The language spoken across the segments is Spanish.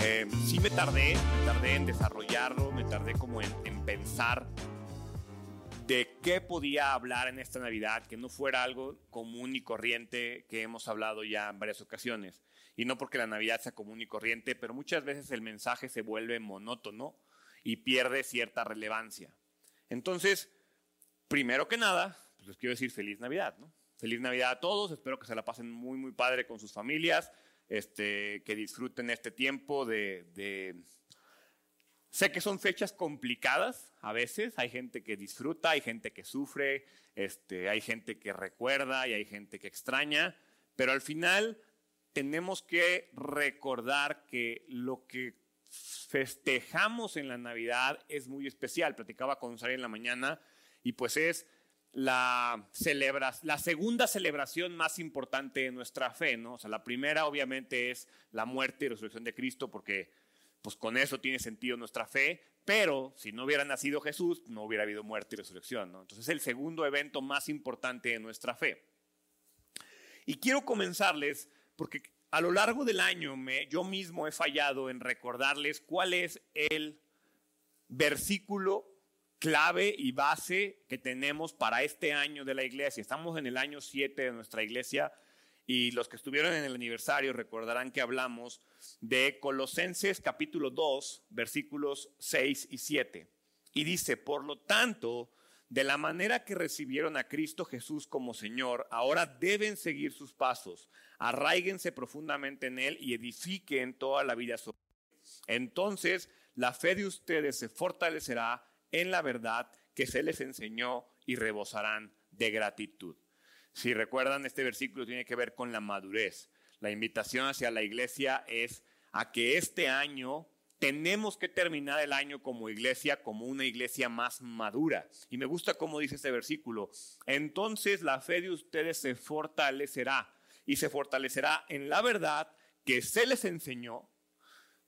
Eh, sí me tardé, me tardé en desarrollarlo, me tardé como en, en pensar de qué podía hablar en esta Navidad que no fuera algo común y corriente que hemos hablado ya en varias ocasiones. Y no porque la Navidad sea común y corriente, pero muchas veces el mensaje se vuelve monótono y pierde cierta relevancia. Entonces, primero que nada, pues les quiero decir feliz Navidad. Feliz Navidad a todos, espero que se la pasen muy, muy padre con sus familias, este, que disfruten este tiempo de. Sé que son fechas complicadas a veces, hay gente que disfruta, hay gente que sufre, este, hay gente que recuerda y hay gente que extraña, pero al final tenemos que recordar que lo que festejamos en la Navidad es muy especial. Platicaba con Sara en la mañana y pues es la, segunda celebración más importante de nuestra fe, ¿no? O sea, la primera obviamente es la muerte y resurrección de Cristo porque pues con eso tiene sentido nuestra fe, pero si no hubiera nacido Jesús, no hubiera habido muerte y resurrección, ¿no? Entonces es el segundo evento más importante de nuestra fe. Y quiero comenzarles porque a lo largo del año me, yo mismo he fallado en recordarles cuál es el versículo clave y base que tenemos para este año de la iglesia. Estamos en el año 7 de nuestra iglesia y los que estuvieron en el aniversario recordarán que hablamos de Colosenses capítulo 2, versículos 6 y 7. Y dice, por lo tanto, de la manera que recibieron a Cristo Jesús como Señor, ahora deben seguir sus pasos, arraíguense profundamente en Él y edifiquen toda la vida sobre Él. Entonces, la fe de ustedes se fortalecerá en la verdad que se les enseñó y rebosarán de gratitud. Si recuerdan, este versículo tiene que ver con la madurez. La invitación hacia la iglesia es a que este año tenemos que terminar el año como iglesia, como una iglesia más madura. Y me gusta cómo dice este versículo. Entonces la fe de ustedes se fortalecerá y se fortalecerá en la verdad que se les enseñó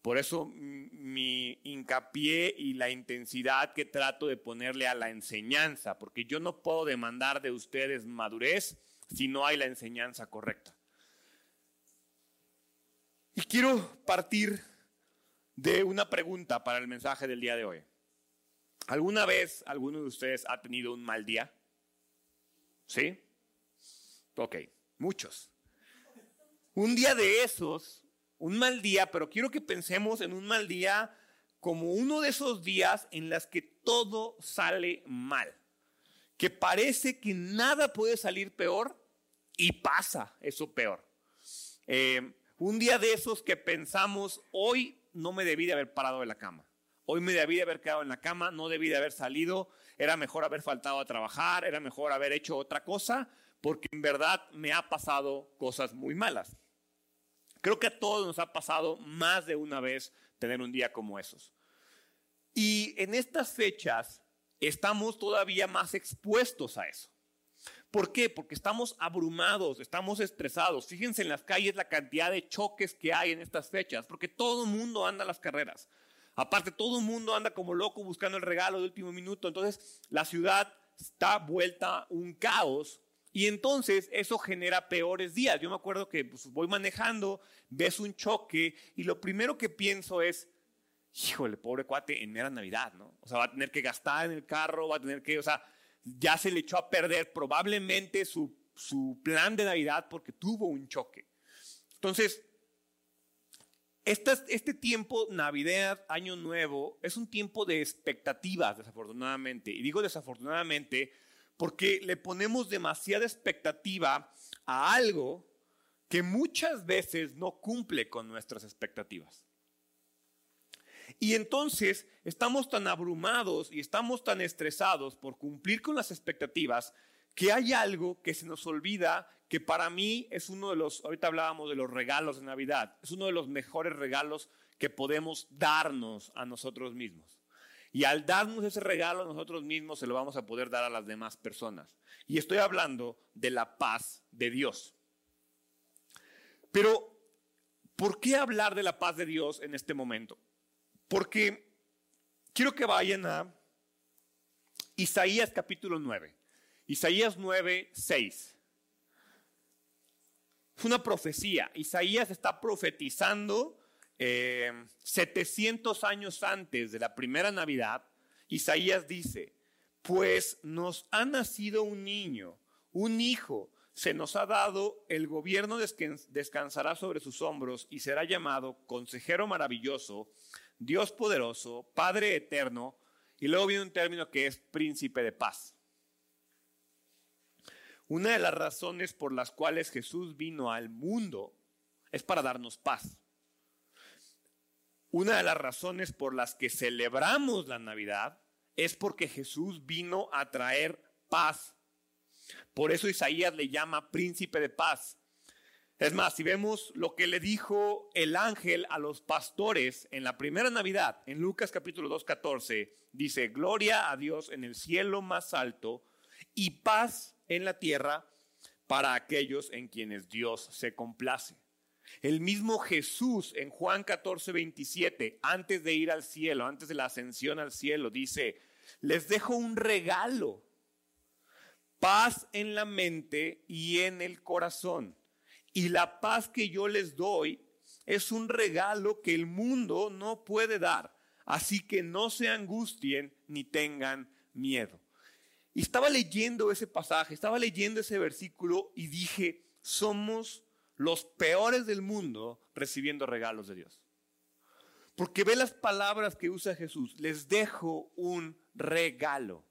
por eso mi hincapié y la intensidad que trato de ponerle a la enseñanza, porque yo no puedo demandar de ustedes madurez si no hay la enseñanza correcta. Y quiero partir de una pregunta para el mensaje del día de hoy. ¿Alguna vez alguno de ustedes ha tenido un mal día? ¿Sí? Ok, muchos. Un día de esos un mal día, pero quiero que pensemos en un mal día como uno de esos días en los que todo sale mal, que parece que nada puede salir peor y pasa eso peor. Eh, un día de esos que pensamos, hoy no me debí de haber parado de la cama, hoy me debí de haber quedado en la cama, no debí de haber salido, era mejor haber faltado a trabajar, era mejor haber hecho otra cosa, porque en verdad me ha pasado cosas muy malas. Creo que a todos nos ha pasado más de una vez tener un día como esos. Y en estas fechas estamos todavía más expuestos a eso. ¿Por qué? Porque estamos abrumados, estamos estresados. Fíjense en las calles la cantidad de choques que hay en estas fechas, porque todo el mundo anda a las carreras. Aparte, todo el mundo anda como loco buscando el regalo de último minuto. Entonces, la ciudad está vuelta un caos y entonces eso genera peores días. Yo me acuerdo que pues, voy manejando, ves un choque y lo primero que pienso es, híjole, pobre cuate, en mera Navidad, ¿no? O sea, va a tener que gastar en el carro, va a tener que, o sea, ya se le echó a perder probablemente su, su plan de Navidad porque tuvo un choque. Entonces, este, este tiempo, Navidad, Año Nuevo, es un tiempo de expectativas, desafortunadamente. Y digo desafortunadamente porque le ponemos demasiada expectativa a algo que muchas veces no cumple con nuestras expectativas. Y entonces estamos tan abrumados y estamos tan estresados por cumplir con las expectativas que hay algo que se nos olvida que para mí es uno de los, ahorita hablábamos de los regalos de Navidad, es uno de los mejores regalos que podemos darnos a nosotros mismos. Y al darnos ese regalo a nosotros mismos, se lo vamos a poder dar a las demás personas. Y estoy hablando de la paz de Dios. Pero, ¿por qué hablar de la paz de Dios en este momento? Porque quiero que vayan a Isaías capítulo 9. Isaías 9, 6. Es una profecía. Isaías está profetizando 700 eh, años antes de la primera Navidad. Isaías dice, pues nos ha nacido un niño, un hijo, se nos ha dado, el gobierno descansará sobre sus hombros y será llamado Consejero Maravilloso, Dios Poderoso, Padre Eterno, y luego viene un término que es Príncipe de Paz. Una de las razones por las cuales Jesús vino al mundo es para darnos paz. Una de las razones por las que celebramos la Navidad es porque Jesús vino a traer paz. Por eso Isaías le llama príncipe de paz. Es más, si vemos lo que le dijo el ángel a los pastores en la primera Navidad, en Lucas capítulo 2, 14, dice, gloria a Dios en el cielo más alto y paz en la tierra para aquellos en quienes Dios se complace. El mismo Jesús en Juan 14, 27, antes de ir al cielo, antes de la ascensión al cielo, dice, les dejo un regalo, paz en la mente y en el corazón. Y la paz que yo les doy es un regalo que el mundo no puede dar. Así que no se angustien ni tengan miedo. Y estaba leyendo ese pasaje, estaba leyendo ese versículo y dije, somos los peores del mundo recibiendo regalos de Dios. Porque ve las palabras que usa Jesús, les dejo un regalo.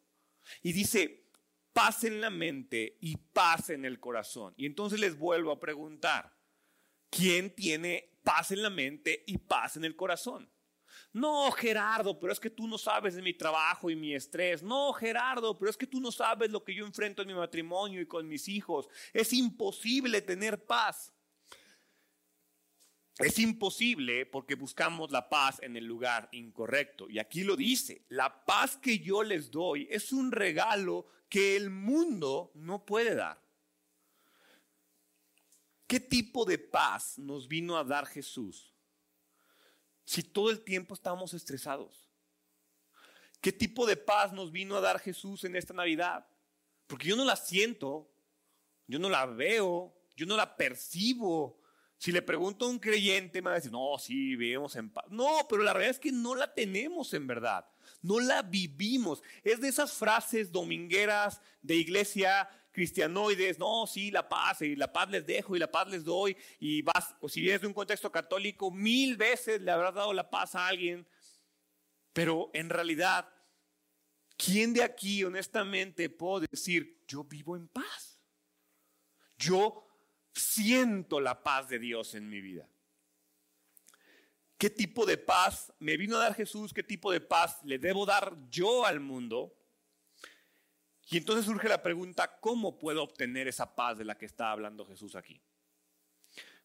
Y dice, paz en la mente y paz en el corazón. Y entonces les vuelvo a preguntar, ¿quién tiene paz en la mente y paz en el corazón? No, Gerardo, pero es que tú no sabes de mi trabajo y mi estrés. No, Gerardo, pero es que tú no sabes lo que yo enfrento en mi matrimonio y con mis hijos. Es imposible tener paz. Es imposible porque buscamos la paz en el lugar incorrecto. Y aquí lo dice, la paz que yo les doy es un regalo que el mundo no puede dar. ¿Qué tipo de paz nos vino a dar Jesús si todo el tiempo estamos estresados? ¿Qué tipo de paz nos vino a dar Jesús en esta Navidad? Porque yo no la siento, yo no la veo, yo no la percibo, si le pregunto a un creyente, me va a decir, no, sí, vivimos en paz. No, pero la realidad es que no la tenemos en verdad. No la vivimos. Es de esas frases domingueras de iglesia cristianoides, no, sí, la paz, y la paz les dejo y la paz les doy, y vas, o si vienes de un contexto católico, mil veces le habrás dado la paz a alguien, pero en realidad, ¿quién de aquí honestamente puedo decir, yo vivo en paz? Yo siento la paz de Dios en mi vida. ¿Qué tipo de paz me vino a dar Jesús? ¿Qué tipo de paz le debo dar yo al mundo? Y entonces surge la pregunta, ¿cómo puedo obtener esa paz de la que está hablando Jesús aquí?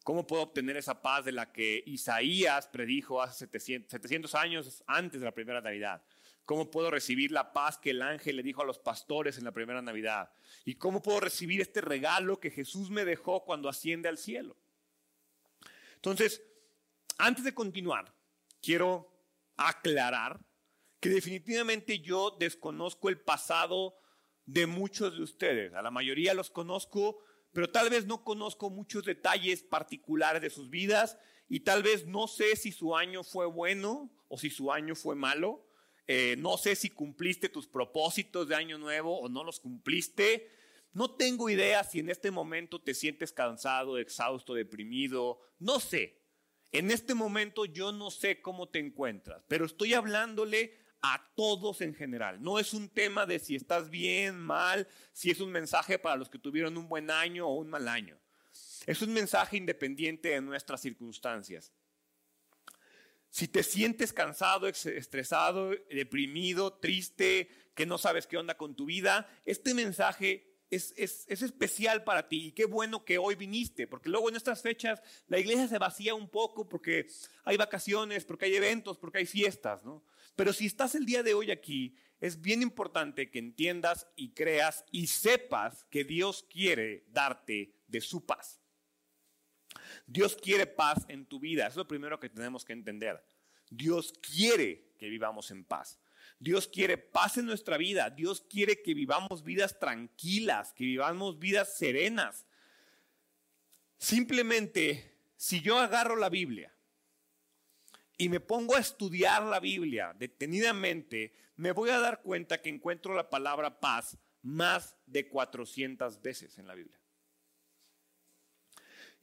¿Cómo puedo obtener esa paz de la que Isaías predijo hace 700, años antes de la primera Navidad? ¿Cómo puedo recibir la paz que el ángel le dijo a los pastores en la primera Navidad? ¿Y cómo puedo recibir este regalo que Jesús me dejó cuando asciende al cielo? Entonces, antes de continuar, quiero aclarar que definitivamente yo desconozco el pasado de muchos de ustedes. A la mayoría los conozco, pero tal vez no conozco muchos detalles particulares de sus vidas y tal vez no sé si su año fue bueno o si su año fue malo. Eh, no sé si cumpliste tus propósitos de año nuevo o no los cumpliste. No tengo idea si en este momento te sientes cansado, exhausto, deprimido. No sé. En este momento yo no sé cómo te encuentras, pero estoy hablándole a todos en general. No es un tema de si estás bien, mal, si es un mensaje para los que tuvieron un buen año o un mal año. Es un mensaje independiente de nuestras circunstancias. Si te sientes cansado, estresado, deprimido, triste, que no sabes qué onda con tu vida, este mensaje es, es, especial para ti y qué bueno que hoy viniste, porque luego en estas fechas la iglesia se vacía un poco porque hay vacaciones, porque hay eventos, porque hay fiestas, ¿no? Pero si estás el día de hoy aquí, es bien importante que entiendas y creas y sepas que Dios quiere darte de su paz. Dios quiere paz en tu vida. es lo primero que tenemos que entender. Dios quiere que vivamos en paz. Dios quiere paz en nuestra vida. Dios quiere que vivamos vidas tranquilas, que vivamos vidas serenas. Simplemente, si yo agarro la Biblia y me pongo a estudiar la Biblia detenidamente, me voy a dar cuenta que encuentro la palabra paz más de 400 veces en la Biblia.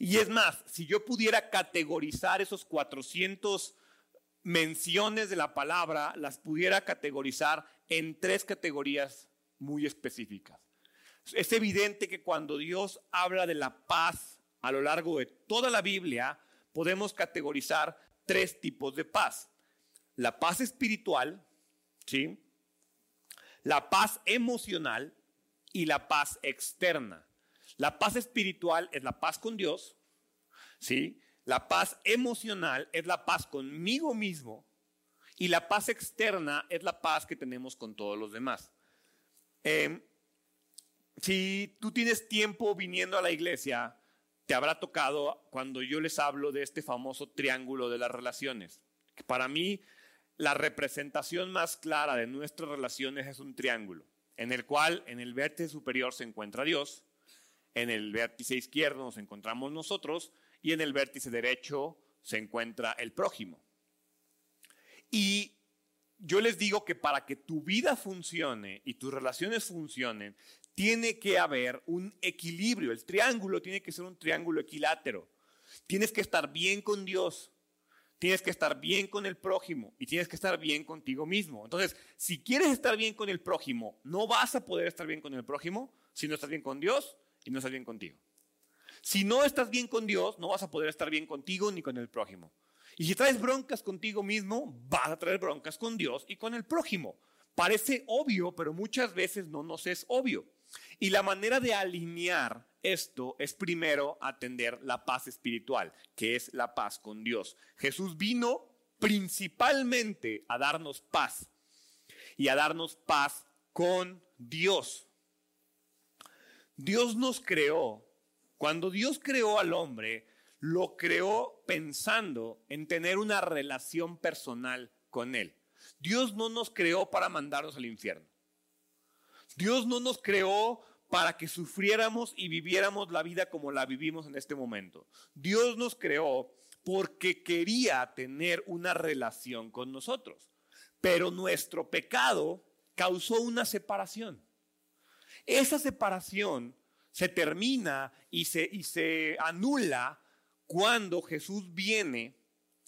Y es más, si yo pudiera categorizar esos 400 menciones de la palabra, las pudiera categorizar en tres categorías muy específicas. Es evidente que cuando Dios habla de la paz a lo largo de toda la Biblia, podemos categorizar tres tipos de paz. La paz espiritual, ¿sí? La paz emocional y la paz externa. La paz espiritual es la paz con Dios, ¿sí? La paz emocional es la paz conmigo mismo y la paz externa es la paz que tenemos con todos los demás. Em, si tú tienes tiempo viniendo a la iglesia, te habrá tocado cuando yo les hablo de este famoso triángulo de las relaciones. Para mí, la representación más clara de nuestras relaciones es un triángulo, en el cual en el vértice superior se encuentra Dios, en el vértice izquierdo nos encontramos nosotros y en el vértice derecho se encuentra el prójimo. Y yo les digo que para que tu vida funcione y tus relaciones funcionen, tiene que haber un equilibrio. El triángulo tiene que ser un triángulo equilátero. Tienes que estar bien con Dios, tienes que estar bien con el prójimo y tienes que estar bien contigo mismo. Entonces, si quieres estar bien con el prójimo, no vas a poder estar bien con el prójimo si no estás bien con Dios y no estás bien contigo. Si no estás bien con Dios, no vas a poder estar bien contigo ni con el prójimo. Y si traes broncas contigo mismo, vas a traer broncas con Dios y con el prójimo. Parece obvio, pero muchas veces no nos es obvio. Y la manera de alinear esto es primero atender la paz espiritual, que es la paz con Dios. Jesús vino principalmente a darnos paz y a darnos paz con Dios. Dios nos creó cuando Dios creó al hombre, lo creó pensando en tener una relación personal con Él. Dios no nos creó para mandarnos al infierno. Dios no nos creó para que sufriéramos y viviéramos la vida como la vivimos en este momento. Dios nos creó porque quería tener una relación con nosotros. Pero nuestro pecado causó una separación. Esa separación se termina y se, y se anula cuando Jesús viene,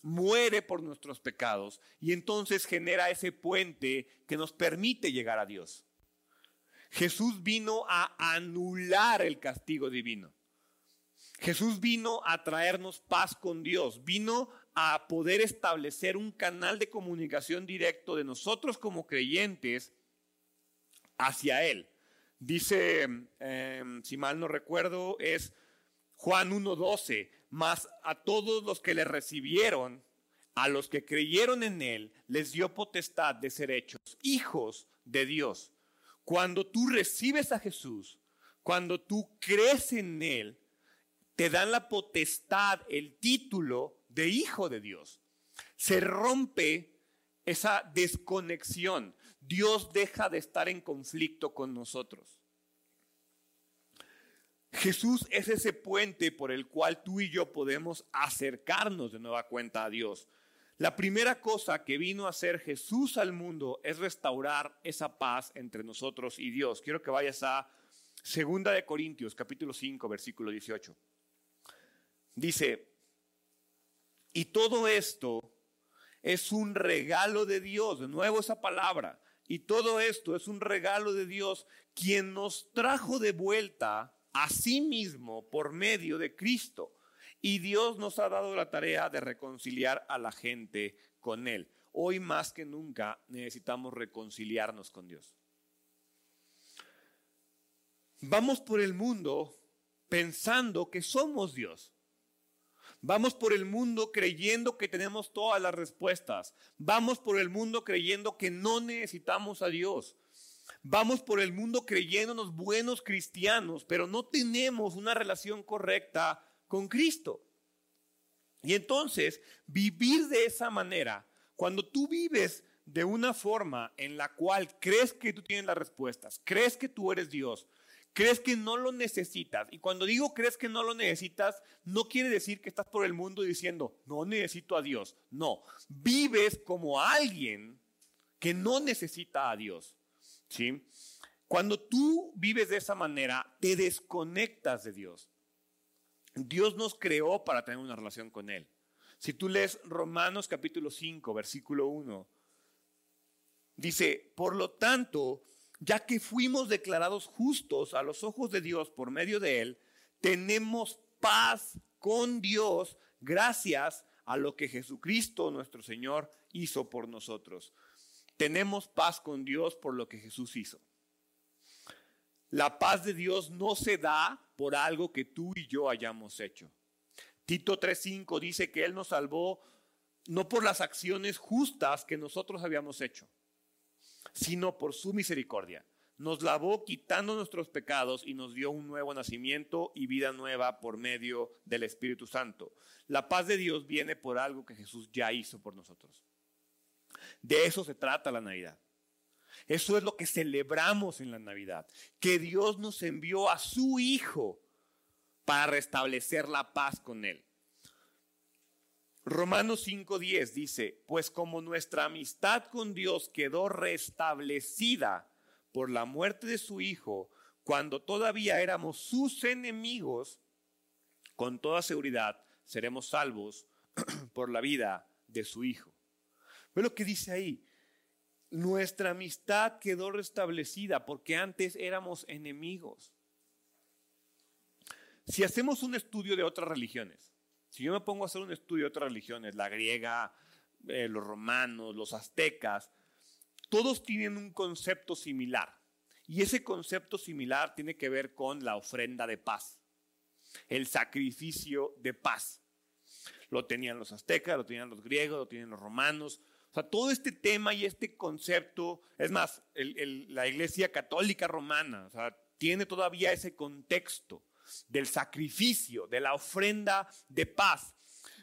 muere por nuestros pecados y entonces genera ese puente que nos permite llegar a Dios. Jesús vino a anular el castigo divino. Jesús vino a traernos paz con Dios, vino a poder establecer un canal de comunicación directo de nosotros como creyentes hacia Él. Dice, em, si mal no recuerdo, es Juan 1.12, más a todos los que le recibieron, a los que creyeron en él, les dio potestad de ser hechos hijos de Dios. Cuando tú recibes a Jesús, cuando tú crees en él, te dan la potestad, el título de hijo de Dios. Se rompe esa desconexión. Dios deja de estar en conflicto con nosotros. Jesús es ese puente por el cual tú y yo podemos acercarnos de nueva cuenta a Dios. La primera cosa que vino a hacer Jesús al mundo es restaurar esa paz entre nosotros y Dios. Quiero que vayas a Segunda de Corintios, capítulo 5, versículo 18. Dice, y todo esto es un regalo de Dios, de nuevo esa palabra, y todo esto es un regalo de Dios, quien nos trajo de vuelta a sí mismo por medio de Cristo. Y Dios nos ha dado la tarea de reconciliar a la gente con Él. Hoy más que nunca necesitamos reconciliarnos con Dios. Vamos por el mundo pensando que somos Dios. Vamos por el mundo creyendo que tenemos todas las respuestas. Vamos por el mundo creyendo que no necesitamos a Dios. Vamos por el mundo creyéndonos buenos cristianos, pero no tenemos una relación correcta con Cristo. Y entonces, vivir de esa manera, cuando tú vives de una forma en la cual crees que tú tienes las respuestas, crees que tú eres Dios, crees que no lo necesitas. Y cuando digo crees que no lo necesitas, no quiere decir que estás por el mundo diciendo, no necesito a Dios. No, vives como alguien que no necesita a Dios. ¿Sí? Cuando tú vives de esa manera, te desconectas de Dios. Dios nos creó para tener una relación con Él. Si tú lees Romanos capítulo 5, versículo 1, dice, por lo tanto, ya que fuimos declarados justos a los ojos de Dios por medio de Él, tenemos paz con Dios gracias a lo que Jesucristo nuestro Señor hizo por nosotros. Tenemos paz con Dios por lo que Jesús hizo. La paz de Dios no se da por algo que tú y yo hayamos hecho. Tito 3.5 dice que Él nos salvó no por las acciones justas que nosotros habíamos hecho, sino por su misericordia. Nos lavó quitando nuestros pecados y nos dio un nuevo nacimiento y vida nueva por medio del Espíritu Santo. La paz de Dios viene por algo que Jesús ya hizo por nosotros. De eso se trata la Navidad. Eso es lo que celebramos en la Navidad, que Dios nos envió a su Hijo para restablecer la paz con Él. Romanos 5:10 dice, pues como nuestra amistad con Dios quedó restablecida por la muerte de su Hijo, cuando todavía éramos sus enemigos, con toda seguridad seremos salvos por la vida de su Hijo. Ve lo que dice ahí. Nuestra amistad quedó restablecida porque antes éramos enemigos. Si hacemos un estudio de otras religiones, si yo me pongo a hacer un estudio de otras religiones, la griega, eh, los romanos, los aztecas, todos tienen un concepto similar. Y ese concepto similar tiene que ver con la ofrenda de paz, el sacrificio de paz. Lo tenían los aztecas, lo tenían los griegos, lo tenían los romanos. O sea, todo este tema y este concepto, es más, la iglesia católica romana, o sea, tiene todavía ese contexto del sacrificio, de la ofrenda de paz.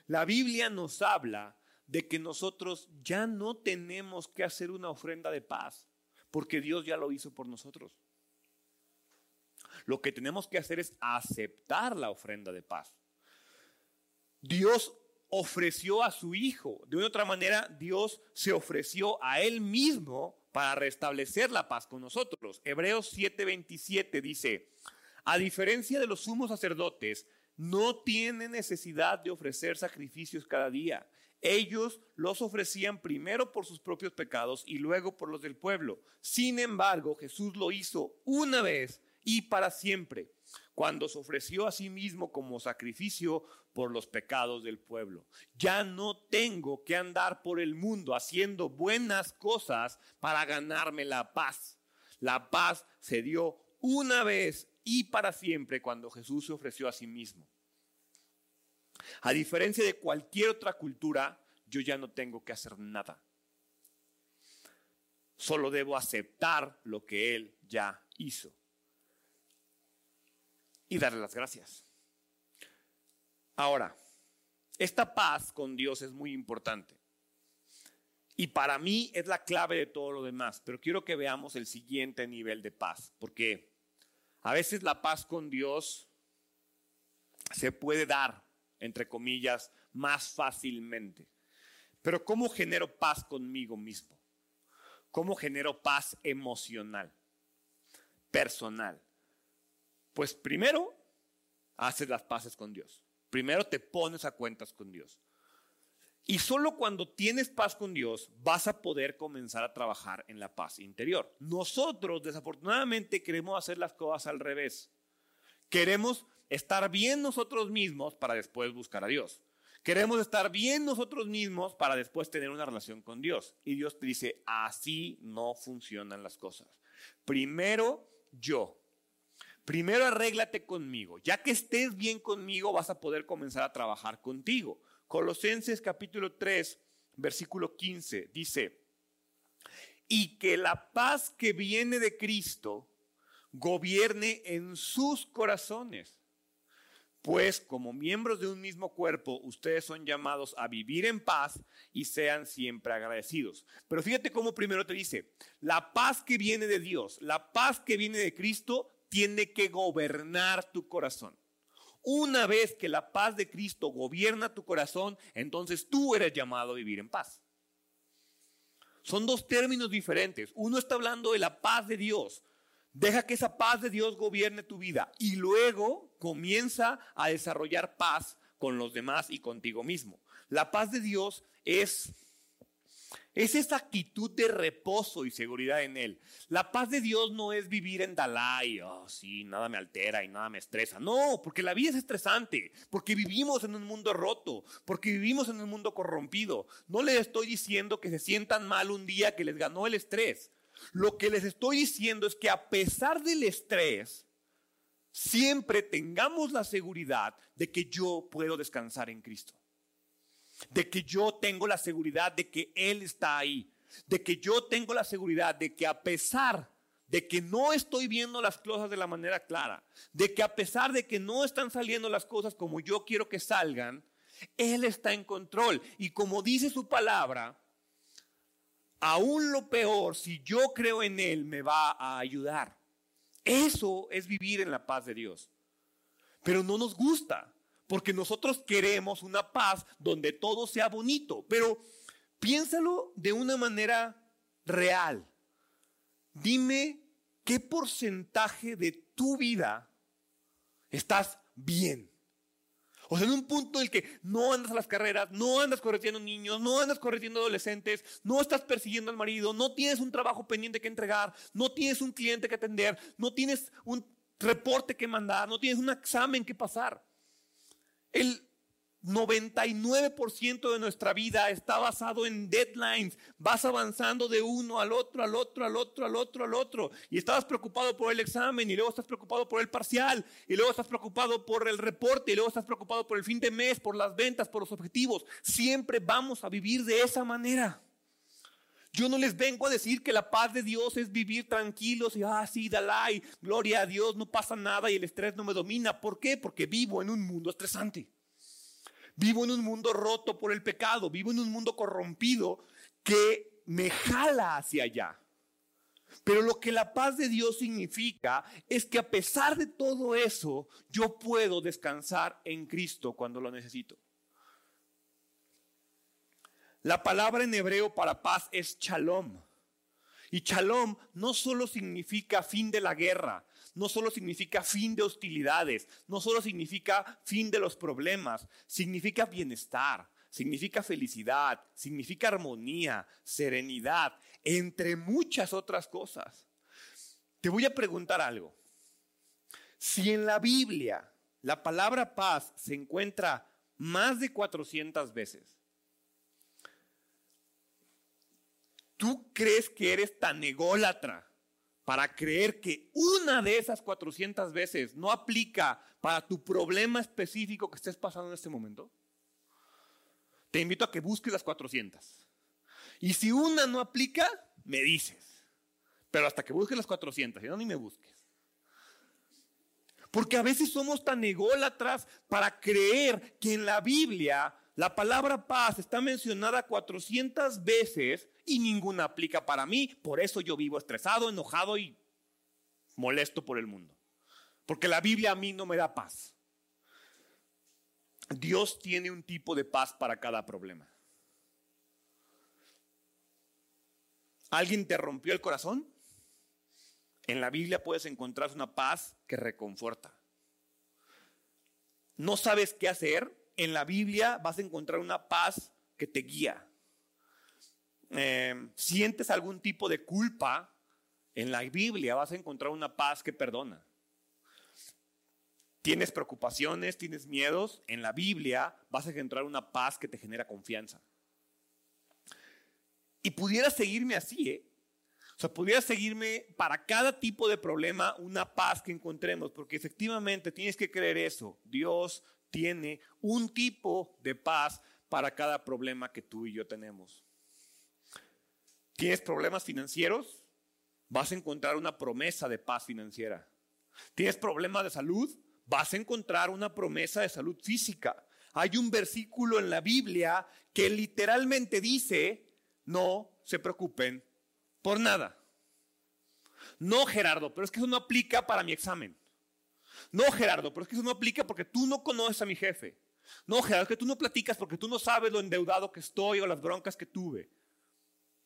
La Biblia nos habla de que nosotros ya no tenemos que hacer una ofrenda de paz, porque Dios ya lo hizo por nosotros. Lo que tenemos que hacer es aceptar la ofrenda de paz. Dios ofreció a su Hijo. De una otra manera, Dios se ofreció a Él mismo para restablecer la paz con nosotros. Hebreos 7:27 dice, a diferencia de los sumos sacerdotes, no tiene necesidad de ofrecer sacrificios cada día. Ellos los ofrecían primero por sus propios pecados y luego por los del pueblo. Sin embargo, Jesús lo hizo una vez y para siempre, cuando se ofreció a sí mismo como sacrificio por los pecados del pueblo. Ya no tengo que andar por el mundo haciendo buenas cosas para ganarme la paz. La paz se dio una vez y para siempre cuando Jesús se ofreció a sí mismo. A diferencia de cualquier otra cultura, yo ya no tengo que hacer nada. Solo debo aceptar lo que Él ya hizo y darle las gracias. Ahora, esta paz con Dios es muy importante. Y para mí es la clave de todo lo demás. Pero quiero que veamos el siguiente nivel de paz. Porque a veces la paz con Dios se puede dar, entre comillas, más fácilmente. Pero ¿cómo genero paz conmigo mismo? ¿Cómo genero paz emocional, personal? Pues primero, haces las paces con Dios. Primero te pones a cuentas con Dios. Y solo cuando tienes paz con Dios vas a poder comenzar a trabajar en la paz interior. Nosotros desafortunadamente queremos hacer las cosas al revés. Queremos estar bien nosotros mismos para después buscar a Dios. Queremos estar bien nosotros mismos para después tener una relación con Dios. Y Dios te dice, así no funcionan las cosas. Primero yo. Primero arréglate conmigo. Ya que estés bien conmigo, vas a poder comenzar a trabajar contigo. Colosenses capítulo 3, versículo 15, dice, y que la paz que viene de Cristo gobierne en sus corazones. Pues como miembros de un mismo cuerpo, ustedes son llamados a vivir en paz y sean siempre agradecidos. Pero fíjate cómo primero te dice, la paz que viene de Dios, la paz que viene de Cristo, tiene que gobernar tu corazón. Una vez que la paz de Cristo gobierna tu corazón, entonces tú eres llamado a vivir en paz. Son dos términos diferentes. Uno está hablando de la paz de Dios. Deja que esa paz de Dios gobierne tu vida y luego comienza a desarrollar paz con los demás y contigo mismo. La paz de Dios es es esa actitud de reposo y seguridad en Él. La paz de Dios no es vivir en Dalai, oh, sí, nada me altera y nada me estresa. No, porque la vida es estresante, porque vivimos en un mundo roto, porque vivimos en un mundo corrompido. No les estoy diciendo que se sientan mal un día que les ganó el estrés. Lo que les estoy diciendo es que a pesar del estrés, siempre tengamos la seguridad de que yo puedo descansar en Cristo de que yo tengo la seguridad de que Él está ahí, de que yo tengo la seguridad de que a pesar de que no estoy viendo las cosas de la manera clara, de que a pesar de que no están saliendo las cosas como yo quiero que salgan, Él está en control. Y como dice su palabra, aún lo peor, si yo creo en Él, me va a ayudar. Eso es vivir en la paz de Dios. Pero no nos gusta porque nosotros queremos una paz donde todo sea bonito, pero piénsalo de una manera real. Dime qué porcentaje de tu vida estás bien. O sea, en un punto en el que no andas a las carreras, no andas corriendo niños, no andas corriendo adolescentes, no estás persiguiendo al marido, no tienes un trabajo pendiente que entregar, no tienes un cliente que atender, no tienes un reporte que mandar, no tienes un examen que pasar. El 99% de nuestra vida está basado en deadlines. Vas avanzando de uno al otro, al otro, al otro, al otro, al otro. Y estabas preocupado por el examen, y luego estás preocupado por el parcial, y luego estás preocupado por el reporte, y luego estás preocupado por el fin de mes, por las ventas, por los objetivos. Siempre vamos a vivir de esa manera. Yo no les vengo a decir que la paz de Dios es vivir tranquilos y, ah, sí, Dalai, gloria a Dios, no pasa nada y el estrés no me domina. ¿Por qué? Porque vivo en un mundo estresante. Vivo en un mundo roto por el pecado, vivo en un mundo corrompido que me jala hacia allá. Pero lo que la paz de Dios significa es que a pesar de todo eso, yo puedo descansar en Cristo cuando lo necesito. La palabra en hebreo para paz es shalom. Y shalom no solo significa fin de la guerra, no solo significa fin de hostilidades, no solo significa fin de los problemas, significa bienestar, significa felicidad, significa armonía, serenidad, entre muchas otras cosas. Te voy a preguntar algo. Si en la Biblia la palabra paz se encuentra más de 400 veces, ¿Tú crees que eres tan ególatra para creer que una de esas 400 veces no aplica para tu problema específico que estés pasando en este momento? Te invito a que busques las 400. Y si una no aplica, me dices. Pero hasta que busques las 400, y no ni me busques. Porque a veces somos tan ególatras para creer que en la Biblia la palabra paz está mencionada 400 veces y ninguna aplica para mí. Por eso yo vivo estresado, enojado y molesto por el mundo. Porque la Biblia a mí no me da paz. Dios tiene un tipo de paz para cada problema. ¿Alguien te rompió el corazón? En la Biblia puedes encontrar una paz que reconforta. ¿No sabes qué hacer? En la Biblia vas a encontrar una paz que te guía. Eh, sientes algún tipo de culpa, en la Biblia vas a encontrar una paz que perdona. Tienes preocupaciones, tienes miedos, en la Biblia vas a encontrar una paz que te genera confianza. Y pudieras seguirme así, ¿eh? O sea, pudieras seguirme para cada tipo de problema una paz que encontremos, porque efectivamente tienes que creer eso. Dios tiene un tipo de paz para cada problema que tú y yo tenemos. ¿Tienes problemas vas a encontrar una promesa de paz financiera. ¿Tienes problemas de salud? vas a encontrar una promesa de salud física. Hay un versículo en la Biblia que literalmente dice, no se preocupen por nada. No, Gerardo, pero es que eso no aplica para mi examen. No, Gerardo, pero es que eso no aplica porque tú no conoces a mi jefe. No, Gerardo, es que tú no platicas porque tú no sabes lo endeudado que estoy o las broncas que tuve.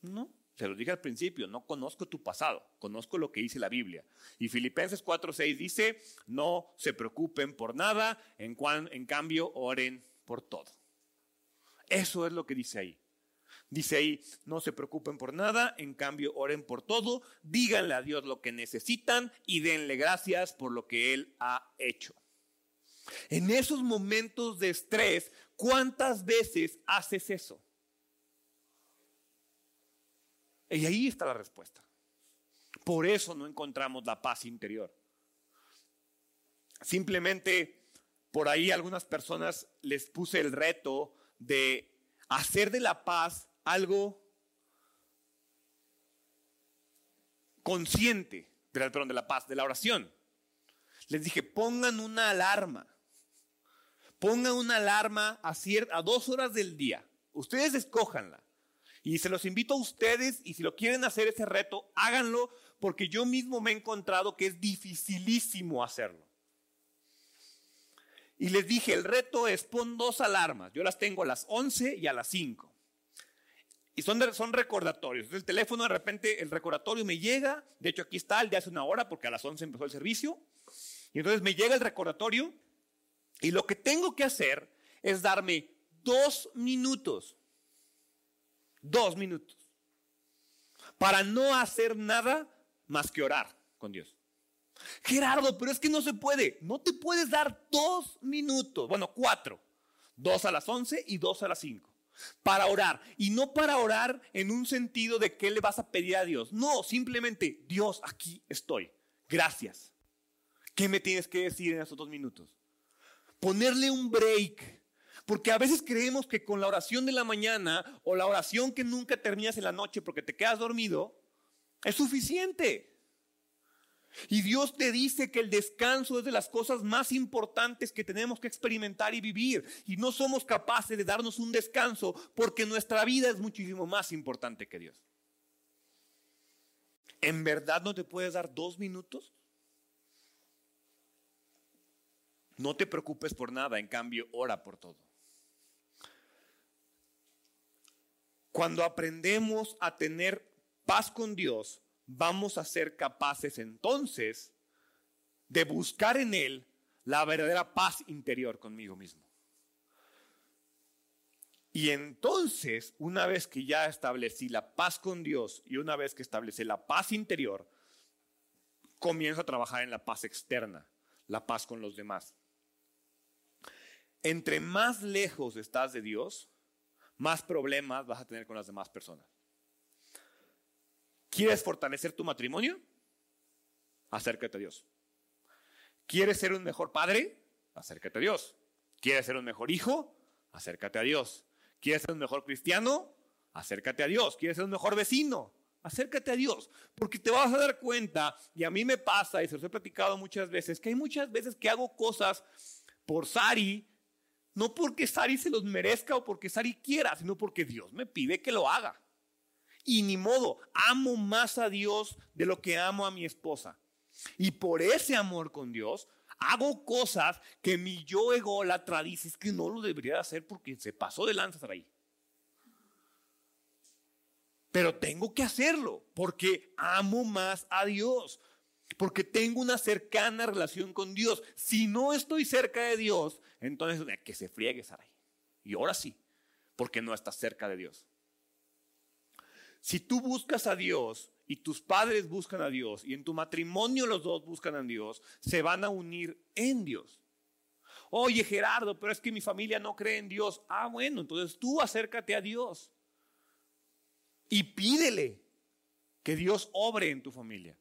No, se lo dije al principio, no conozco tu pasado, conozco lo que dice la Biblia. Y Filipenses 4:6 dice, no se preocupen por nada, en, en cambio oren por todo. Eso es lo que dice ahí. Dice ahí, no se preocupen por nada, en cambio oren por todo, díganle a Dios lo que necesitan y denle gracias por lo que Él ha hecho. En esos momentos de estrés, ¿cuántas veces haces eso? Y ahí está la respuesta. Por eso no encontramos la paz interior. Simplemente por ahí algunas personas les puse el reto de hacer de la paz algo consciente, perdón, de la paz, de la oración. Les dije, pongan una alarma. Pongan una alarma a, a dos horas del día. Ustedes escójanla. Y se los invito a ustedes y si lo quieren hacer ese reto, háganlo porque yo mismo me he encontrado que es dificilísimo hacerlo. Y les dije, el reto es pon dos alarmas. Yo las tengo a las 11 y a las 5. Y son, son recordatorios. el teléfono de repente, el recordatorio me llega. De hecho, aquí está el de hace una hora porque a las 11 empezó el servicio. Y entonces me llega el recordatorio. Y lo que tengo que hacer es darme dos minutos dos minutos para no hacer nada más que orar con Dios. Gerardo, pero es que no se puede. No te puedes dar dos minutos, bueno, cuatro. Dos a las once y dos a las cinco. Para orar. Y no para orar en un sentido de qué le vas a pedir a Dios. No, simplemente, Dios, aquí estoy. Gracias. ¿Qué me tienes que decir en esos dos minutos? Ponerle un break porque a veces creemos que con la oración de la mañana o la oración que nunca terminas en la noche porque te quedas dormido, es suficiente. Y Dios te dice que el descanso es de las cosas más importantes que tenemos que experimentar y vivir. Y no somos capaces de darnos un descanso porque nuestra vida es muchísimo más importante que Dios. ¿En verdad no te puedes dar dos minutos? No te preocupes por nada, en cambio, ora por todo. Cuando aprendemos a tener paz con Dios, vamos a ser capaces entonces de buscar en Él la verdadera paz interior conmigo mismo. Y entonces, una vez que ya establecí la paz con Dios y una vez que establecí la paz interior, comienzo a trabajar en la paz externa, la paz con los demás. Entre más lejos estás de Dios, más problemas vas a tener con las demás personas. ¿Quieres fortalecer tu matrimonio? Acércate a Dios. ¿Quieres ser un mejor padre? Acércate a Dios. ¿Quieres ser un mejor hijo? Acércate a Dios. ¿Quieres ser un mejor cristiano? Acércate a Dios. ¿Quieres ser un mejor vecino? Acércate a Dios, porque te vas a dar cuenta, y a mí me pasa, y se los he platicado muchas veces, que hay muchas veces que hago cosas por Sari no porque Sari se los merezca o porque Sari quiera, sino porque Dios me pide que lo haga. Y ni modo, amo más a Dios de lo que amo a mi esposa. Y por ese amor con Dios, hago cosas que mi yo ególatra dice es que no lo debería hacer porque se pasó de lanza ahí. Pero tengo que hacerlo porque amo más a Dios. Porque tengo una cercana relación con Dios. Si no estoy cerca de Dios, entonces que se friegue Sarai. Y ahora sí, porque no estás cerca de Dios. Si tú buscas a Dios y tus padres buscan a Dios y en tu matrimonio los dos buscan a Dios, se van a unir en Dios. Oye Gerardo, pero es que mi familia no cree en Dios. Ah, bueno, entonces tú acércate a Dios y pídele que Dios obre en tu familia.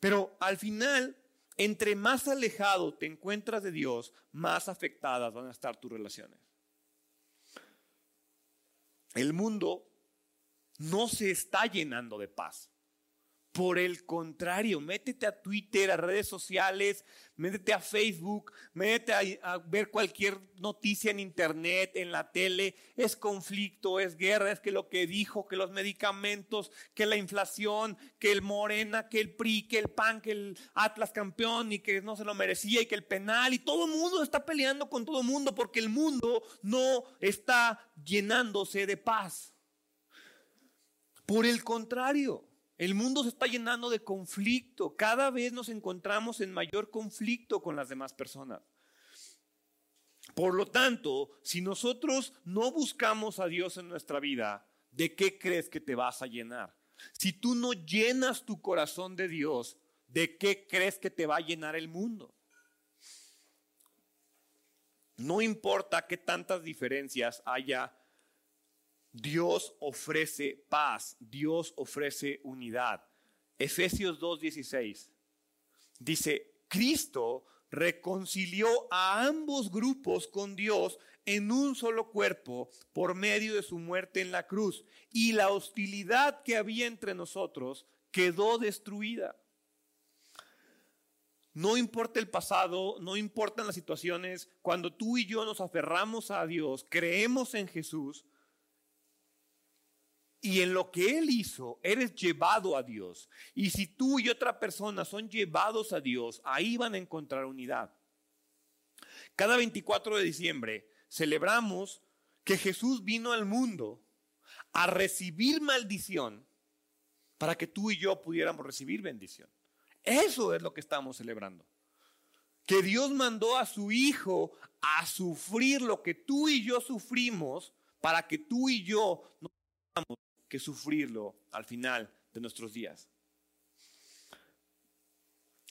Pero al final, entre más alejado te encuentras de Dios, más afectadas van a estar tus relaciones. El mundo no se está llenando de paz, Por el contrario, métete a Twitter, a redes sociales, métete a Facebook, métete a, ver cualquier noticia en internet, en la tele. Es conflicto, es guerra, es que lo que dijo, que los medicamentos, que la inflación, que el Morena, que el PRI, que el PAN, que el Atlas campeón y que no se lo merecía y que el penal y todo el mundo está peleando con todo el mundo porque el mundo no está llenándose de paz. Por el contrario. El mundo se está llenando de conflicto. Cada vez nos encontramos en mayor conflicto con las demás personas. Por lo tanto, si nosotros no buscamos a Dios en nuestra vida, ¿de qué crees que te vas a llenar? Si tú no llenas tu corazón de Dios, ¿de qué crees que te va a llenar el mundo? No importa qué tantas diferencias haya Dios ofrece paz, Dios ofrece unidad. Efesios 2.16 dice, Cristo reconcilió a ambos grupos con Dios en un solo cuerpo por medio de su muerte en la cruz y la hostilidad que había entre nosotros quedó destruida. No importa el pasado, no importan las situaciones, cuando tú y yo nos aferramos a Dios, creemos en Jesús, y en lo que Él hizo, eres llevado a Dios. Y si tú y otra persona son llevados a Dios, ahí van a encontrar unidad. Cada 24 de diciembre celebramos que Jesús vino al mundo a recibir maldición para que tú y yo pudiéramos recibir bendición. Eso es lo que estamos celebrando. Que Dios mandó a su Hijo a sufrir lo que tú y yo sufrimos para que tú y yo no que sufrirlo al final de nuestros días.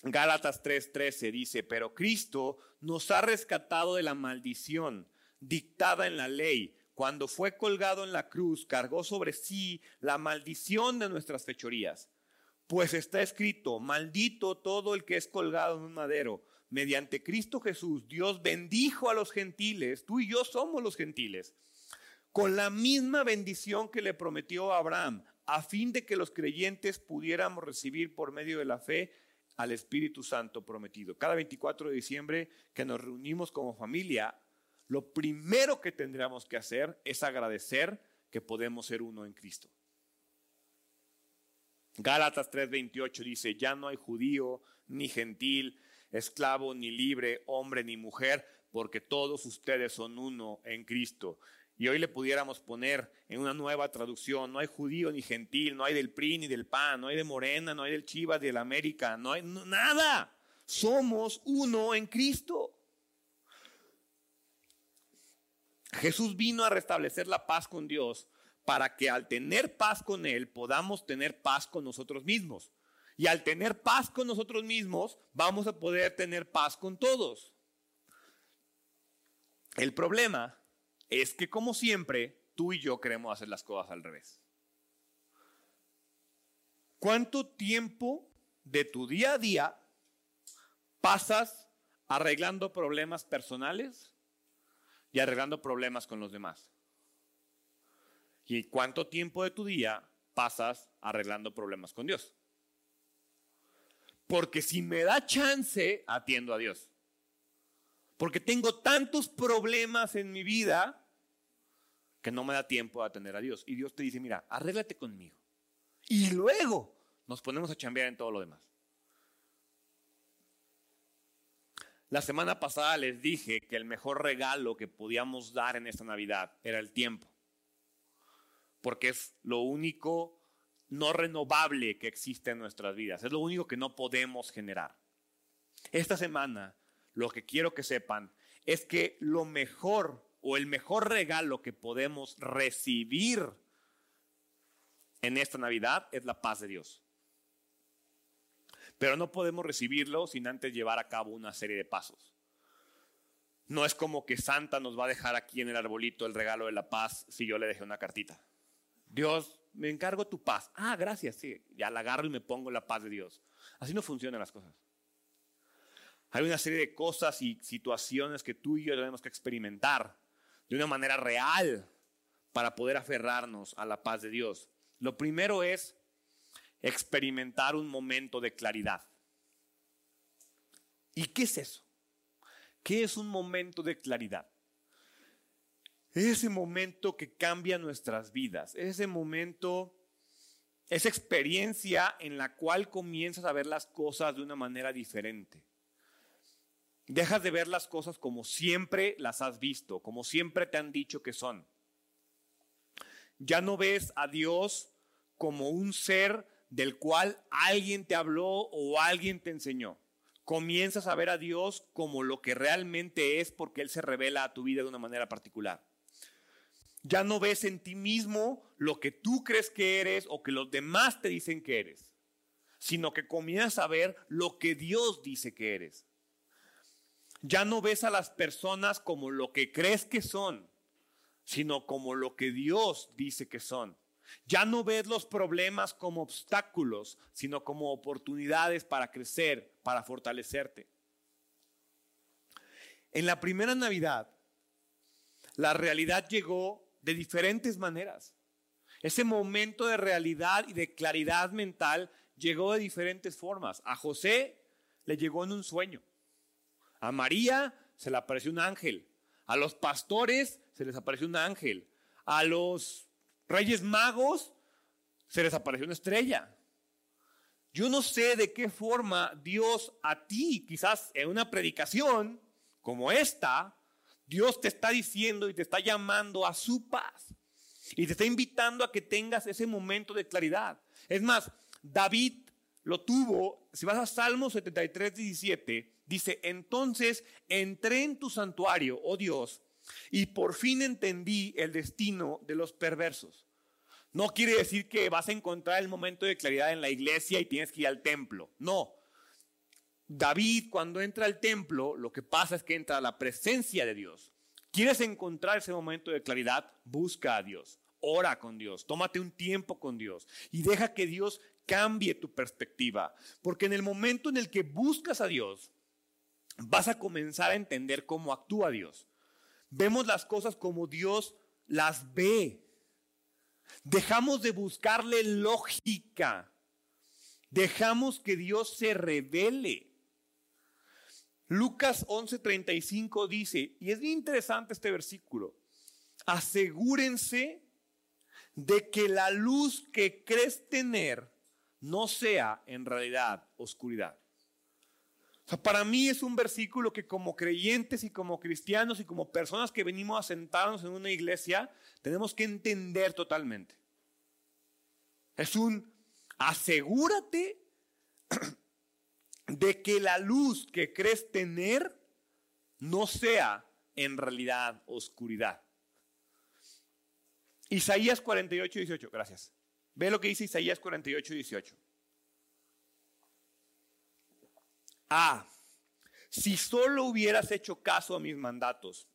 Gálatas 3:13 dice, pero Cristo nos ha rescatado de la maldición dictada en la ley. Cuando fue colgado en la cruz, cargó sobre sí la maldición de nuestras fechorías. Pues está escrito, maldito todo el que es colgado en un madero. Mediante Cristo Jesús, Dios bendijo a los gentiles, tú y yo somos los gentiles con la misma bendición que le prometió Abraham, a fin de que los creyentes pudiéramos recibir por medio de la fe al Espíritu Santo prometido. Cada 24 de diciembre que nos reunimos como familia, lo primero que tendríamos que hacer es agradecer que podemos ser uno en Cristo. Gálatas 3:28 dice, ya no hay judío ni gentil, esclavo ni libre, hombre ni mujer, porque todos ustedes son uno en Cristo. Y hoy le pudiéramos poner en una nueva traducción, no hay judío ni gentil, no hay del PRI ni del PAN, no hay de Morena, no hay del Chivas, del América, no hay nada. Somos uno en Cristo. Jesús vino a restablecer la paz con Dios para que al tener paz con Él podamos tener paz con nosotros mismos. Y al tener paz con nosotros mismos vamos a poder tener paz con todos. El problema es que como siempre, tú y yo queremos hacer las cosas al revés. ¿Cuánto tiempo de tu día a día pasas arreglando problemas personales y arreglando problemas con los demás? ¿Y cuánto tiempo de tu día pasas arreglando problemas con Dios? Porque si me da chance, atiendo a Dios. Porque tengo tantos problemas en mi vida que no me da tiempo a atender a Dios. Y Dios te dice, mira, arréglate conmigo. Y luego nos ponemos a chambear en todo lo demás. La semana pasada les dije que el mejor regalo que podíamos dar en esta Navidad era el tiempo. Porque es lo único no renovable que existe en nuestras vidas. Es lo único que no podemos generar. Esta semana lo que quiero que sepan es que lo mejor o el mejor regalo que podemos recibir en esta Navidad es la paz de Dios. Pero no podemos recibirlo sin antes llevar a cabo una serie de pasos. No es como que Santa nos va a dejar aquí en el arbolito el regalo de la paz si yo le dejé una cartita. Dios, me encargo tu paz. Ah, gracias, sí. Ya la agarro y me pongo la paz de Dios. Así no funcionan las cosas. Hay una serie de cosas y situaciones que tú y yo tenemos que experimentar de una manera real para poder aferrarnos a la paz de Dios. Lo primero es experimentar un momento de claridad. ¿Y qué es eso? ¿Qué es un momento de claridad? Ese momento que cambia nuestras vidas, ese momento, esa experiencia en la cual comienzas a ver las cosas de una manera diferente. Dejas de ver las cosas como siempre las has visto, como siempre te han dicho que son. Ya no ves a Dios como un ser del cual alguien te habló o alguien te enseñó. Comienzas a ver a Dios como lo que realmente es porque Él se revela a tu vida de una manera particular. Ya no ves en ti mismo lo que tú crees que eres o que los demás te dicen que eres, sino que comienzas a ver lo que Dios dice que eres. Ya no ves a las personas como lo que crees que son, sino como lo que Dios dice que son. Ya no ves los problemas como obstáculos, sino como oportunidades para crecer, para fortalecerte. En la primera Navidad, la realidad llegó de diferentes maneras. Ese momento de realidad y de claridad mental llegó de diferentes formas. A José le llegó en un sueño. A María se le apareció un ángel. A los pastores se les apareció un ángel. A los reyes magos se les apareció una estrella. Yo no sé de qué forma Dios a ti, quizás en una predicación como esta, Dios te está diciendo y te está llamando a su paz. Y te está invitando a que tengas ese momento de claridad. Es más, David lo tuvo, si vas a Salmo 73, 17, dice, entonces entré en tu santuario, oh Dios, y por fin entendí el destino de los perversos. No quiere decir que vas a encontrar el momento de claridad en la iglesia y tienes que ir al templo. No. David cuando entra al templo, lo que pasa es que entra a la presencia de Dios. ¿Quieres encontrar ese momento de claridad? Busca a Dios. Ora con Dios. Tómate un tiempo con Dios. Y deja que Dios cambie tu perspectiva. Porque en el momento en el que buscas a Dios, vas a comenzar a entender cómo actúa Dios. Vemos las cosas como Dios las ve. Dejamos de buscarle lógica. Dejamos que Dios se revele. Lucas 11:35 dice, y es bien interesante este versículo, asegúrense de que la luz que crees tener no sea en realidad oscuridad. O sea, para mí es un versículo que como creyentes y como cristianos y como personas que venimos a sentarnos en una iglesia, tenemos que entender totalmente. Es un asegúrate de que la luz que crees tener no sea en realidad oscuridad. Isaías 48, 18, gracias. Ve lo que dice Isaías 48, 18. Ah, si solo hubieras hecho caso a mis mandatos,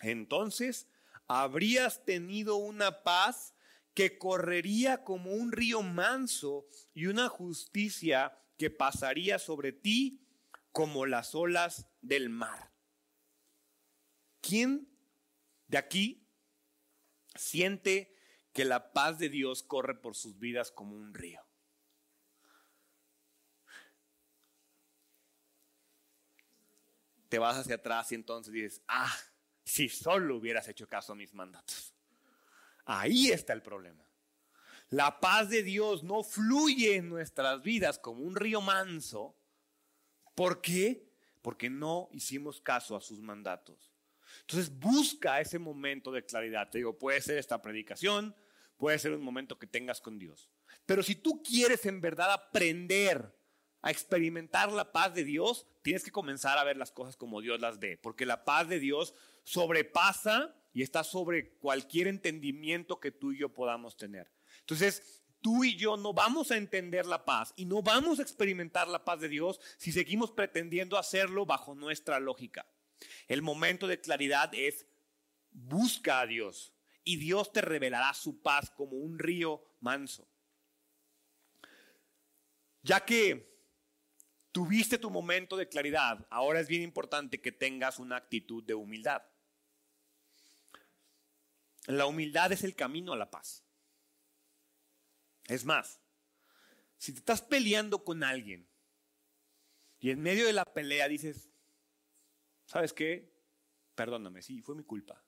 entonces habrías tenido una paz que correría como un río manso y una justicia que pasaría sobre ti como las olas del mar. ¿Quién de aquí siente que la paz de Dios corre por sus vidas como un río? Te vas hacia atrás y entonces dices, ah, si solo hubieras hecho caso a mis mandatos. Ahí está el problema. La paz de Dios no fluye en nuestras vidas como un río manso. ¿Por qué? Porque no hicimos caso a sus mandatos. Entonces busca ese momento de claridad. Te digo, puede ser esta predicación, puede ser un momento que tengas con Dios. Pero si tú quieres en verdad aprender a experimentar la paz de Dios, tienes que comenzar a ver las cosas como Dios las ve. Porque la paz de Dios sobrepasa y está sobre cualquier entendimiento que tú y yo podamos tener. Entonces, tú y yo no vamos a entender la paz y no vamos a experimentar la paz de Dios si seguimos pretendiendo hacerlo bajo nuestra lógica. El momento de claridad es busca a Dios y Dios te revelará su paz como un río manso. Ya que tuviste tu momento de claridad, ahora es bien importante que tengas una actitud de humildad. La humildad es el camino a la paz. Es más, Si te estás peleando con alguien y en medio de la pelea dices, ¿sabes qué? Perdóname, sí, fue mi culpa.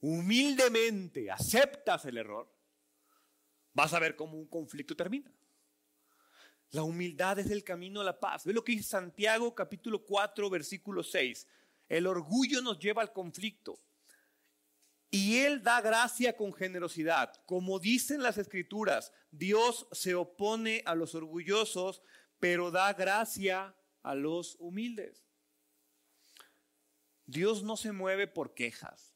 Humildemente aceptas el error, vas a ver cómo un conflicto termina. La humildad es el camino a la paz. Ve lo que dice Santiago capítulo 4 versículo 6. El orgullo nos lleva al conflicto. Y Él da gracia con generosidad. Como dicen las escrituras, Dios se opone a los orgullosos, pero da gracia a los humildes. Dios no se mueve por quejas.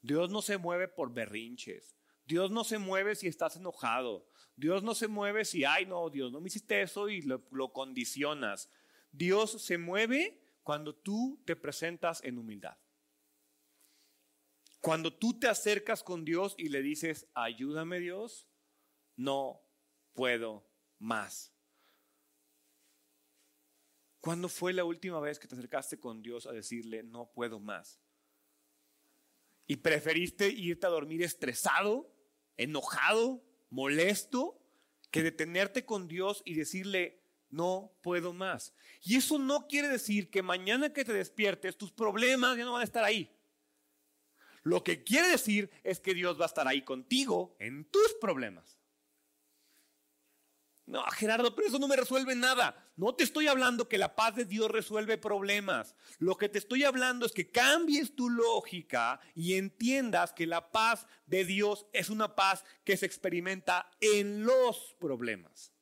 Dios no se mueve por berrinches. Dios no se mueve si estás enojado. Dios no se mueve si, ay, no, Dios, no me hiciste eso y lo, lo condicionas. Dios se mueve cuando tú te presentas en humildad. Cuando tú te acercas con Dios y le dices, ayúdame Dios, no puedo más. ¿Cuándo fue la última vez que te acercaste con Dios a decirle, no puedo más? Y preferiste irte a dormir estresado, enojado, molesto, que detenerte con Dios y decirle, no puedo más. Y eso no quiere decir que mañana que te despiertes tus problemas ya no van a estar ahí. Lo que quiere decir es que Dios va a estar ahí contigo en tus problemas. No, Gerardo, pero eso no me resuelve nada. No te estoy hablando que la paz de Dios resuelve problemas. Lo que te estoy hablando es que cambies tu lógica y entiendas que la paz de Dios es una paz que se experimenta en los problemas.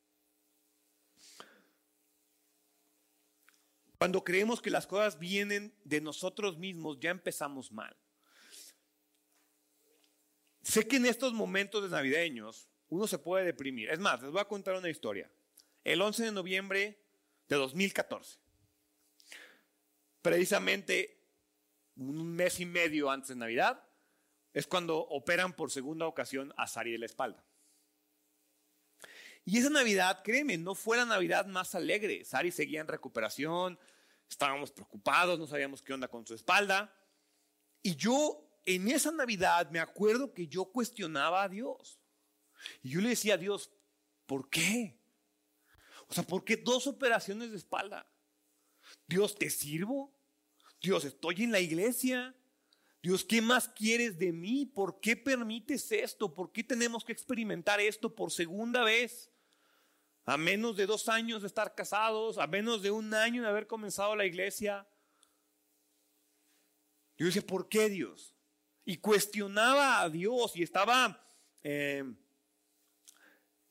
Cuando creemos que las cosas vienen de nosotros mismos, ya empezamos mal. Sé que en estos momentos de navideños uno se puede deprimir. Es más, les voy a contar una historia. El 11 de noviembre de 2014, precisamente un mes y medio antes de Navidad, es cuando operan por segunda ocasión a Sari de la espalda. Y esa Navidad, créeme, no fue la Navidad más alegre. Sari seguía en recuperación, estábamos preocupados, no sabíamos qué onda con su espalda. Y yo en esa Navidad me acuerdo que yo cuestionaba a Dios. Y yo le decía a Dios, ¿por qué? O sea, ¿por qué dos operaciones de espalda? Dios, ¿te sirvo? Dios, estoy en la iglesia. Dios, ¿qué más quieres de mí? ¿Por qué permites esto? ¿Por qué tenemos que experimentar esto por segunda vez? A menos de dos años de estar casados, a menos de un año de haber comenzado la iglesia. Yo decía, ¿por qué Dios? y cuestionaba a Dios y estaba eh,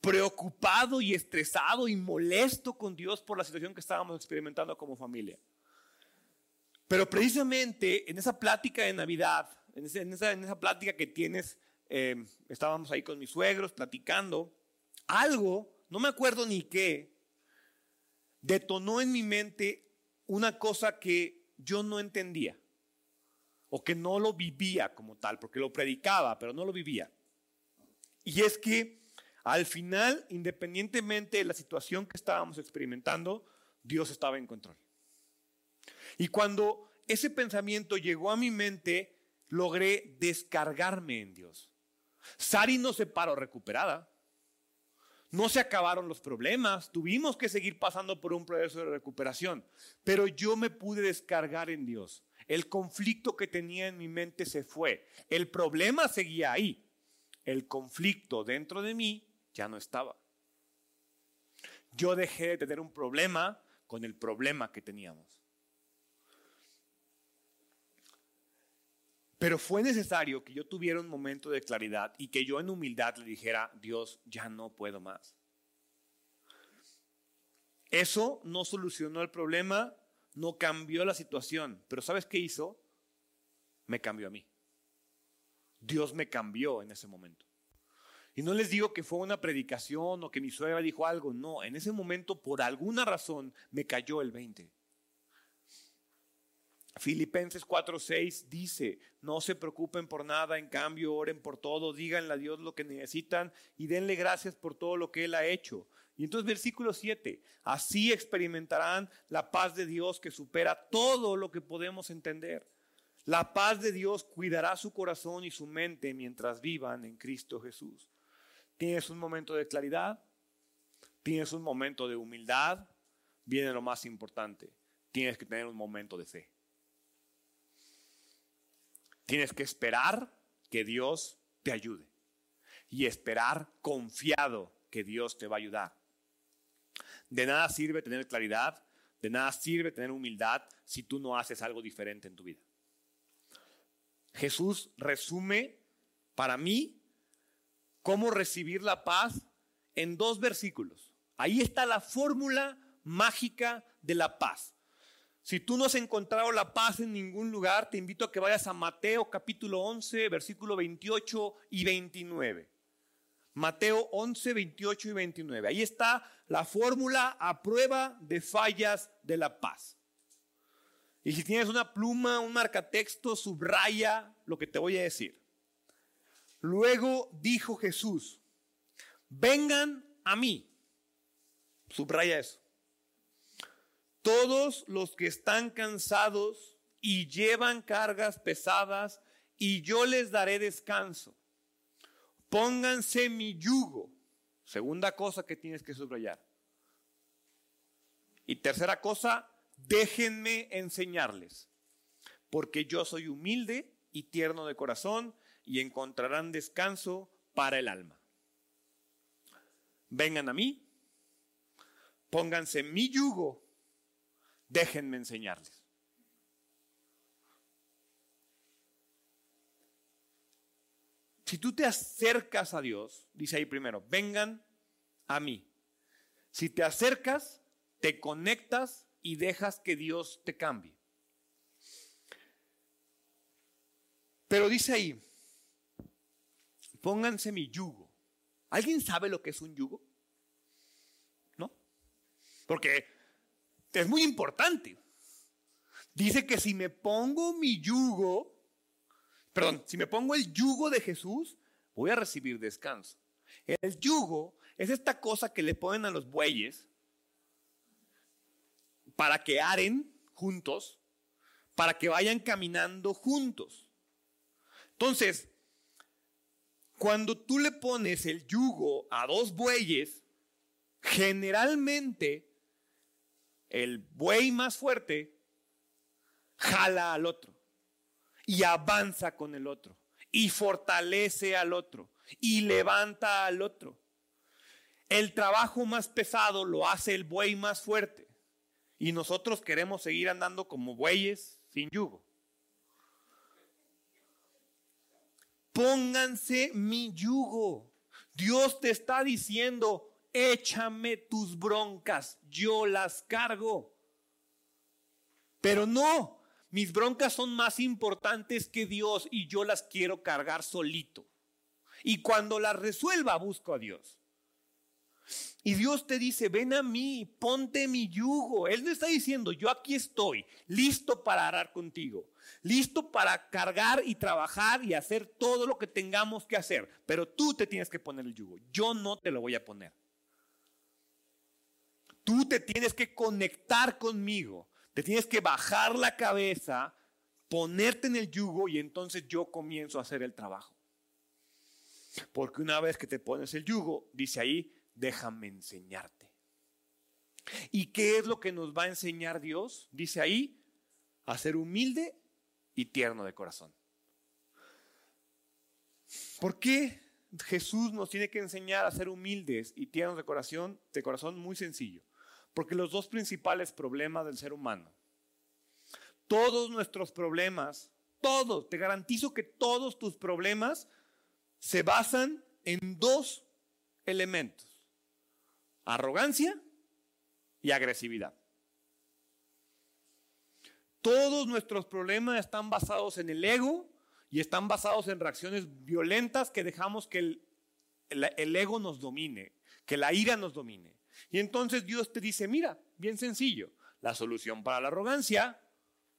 preocupado y estresado y molesto con Dios por la situación que estábamos experimentando como familia. Pero precisamente en esa plática de Navidad, en, esa, en plática que tienes, eh, estábamos ahí con mis suegros platicando, algo, no me acuerdo ni qué, detonó en mi mente una cosa que yo no entendía o que no lo vivía como tal, porque lo predicaba, pero no lo vivía. Y es que al final, independientemente de la situación que estábamos experimentando, Dios estaba en control. Y cuando ese pensamiento llegó a mi mente, logré descargarme en Dios. Sari no se paró recuperada. No se acabaron los problemas, tuvimos que seguir pasando por un proceso de recuperación, pero yo me pude descargar en Dios. El conflicto que tenía en mi mente se fue. El problema seguía ahí. El conflicto dentro de mí ya no estaba. Yo dejé de tener un problema con el problema que teníamos. Pero fue necesario que yo tuviera un momento de claridad y que yo en humildad le dijera, Dios, ya no puedo más. Eso no solucionó el problema, no cambió la situación, pero ¿sabes qué hizo? Me cambió a mí. Dios me cambió en ese momento. Y no les digo que fue una predicación o que mi suegra dijo algo, no, en ese momento por alguna razón me cayó el 20. Filipenses 4:6 dice, no se preocupen por nada, en cambio oren por todo, díganle a Dios lo que necesitan y denle gracias por todo lo que Él ha hecho. Y entonces versículo 7, así experimentarán la paz de Dios que supera todo lo que podemos entender. La paz de Dios cuidará su corazón y su mente mientras vivan en Cristo Jesús. ¿Tienes un momento de claridad? tienes un momento de humildad, viene lo más importante. Tienes que tener un momento de fe. Tienes que esperar que Dios te ayude y esperar confiado que Dios te va a ayudar. De nada sirve tener claridad, de nada sirve tener humildad si tú no haces algo diferente en tu vida. Jesús resume para mí cómo recibir la paz en dos versículos. Ahí está la fórmula mágica de la paz. Si tú no has encontrado la paz en ningún lugar, te invito a que vayas a Mateo capítulo 11, versículo 28 y 29. Mateo 11, 28 y 29. Ahí está la fórmula a prueba de fallas de la paz. Y si tienes una pluma, un marcatexto, subraya lo que te voy a decir. Luego dijo Jesús, vengan a mí. Subraya eso. Todos los que están cansados y llevan cargas pesadas, y yo les daré descanso. Pónganse mi yugo. Segunda cosa que tienes que subrayar. Y tercera cosa, déjenme enseñarles, porque yo soy humilde y tierno de corazón y encontrarán descanso para el alma. Vengan a mí, pónganse mi yugo, déjenme enseñarles. Si tú te acercas a Dios, dice ahí primero, vengan a mí. Si te acercas, te conectas y dejas que Dios te cambie. Pero dice ahí, pónganse mi yugo. ¿Alguien sabe lo que es un yugo? ¿No? Porque es muy importante. Dice que si me pongo mi yugo, perdón, si me pongo el yugo de Jesús, voy a recibir descanso. El yugo es esta cosa que le ponen a los bueyes para que aren juntos, para que vayan caminando juntos. Entonces, cuando tú le pones el yugo a dos bueyes, generalmente el buey más fuerte jala al otro y avanza con el otro y fortalece al otro y levanta al otro. El trabajo más pesado lo hace el buey más fuerte y nosotros queremos seguir andando como bueyes sin yugo. Pónganse mi yugo. Dios te está diciendo, échame tus broncas, yo las cargo. Pero no, mis broncas son más importantes que Dios y yo las quiero cargar solito. Y cuando las resuelva, busco a Dios. Y Dios te dice, ven a mí, ponte mi yugo. Él me está diciendo, yo aquí estoy, listo para arar contigo, listo para cargar y trabajar y hacer todo lo que tengamos que hacer. Pero tú te tienes que poner el yugo, yo no te lo voy a poner. Tú te tienes que conectar conmigo, te tienes que bajar la cabeza, ponerte en el yugo y entonces yo comienzo a hacer el trabajo. Porque una vez que te pones el yugo, dice ahí, déjame enseñarte. ¿Y qué es lo que nos va a enseñar Dios? Dice ahí, a ser humilde y tierno de corazón. ¿Por qué Jesús nos tiene que enseñar a ser humildes y tiernos de corazón? De corazón muy sencillo. Porque los dos principales problemas del ser humano, todos nuestros problemas, todos, te garantizo que todos tus problemas se basan en dos elementos arrogancia y agresividad. Todos nuestros problemas están basados en el ego y están basados en reacciones violentas que dejamos que el, ego nos domine, que la ira nos domine. Y entonces Dios te dice, mira, bien sencillo, la solución para la arrogancia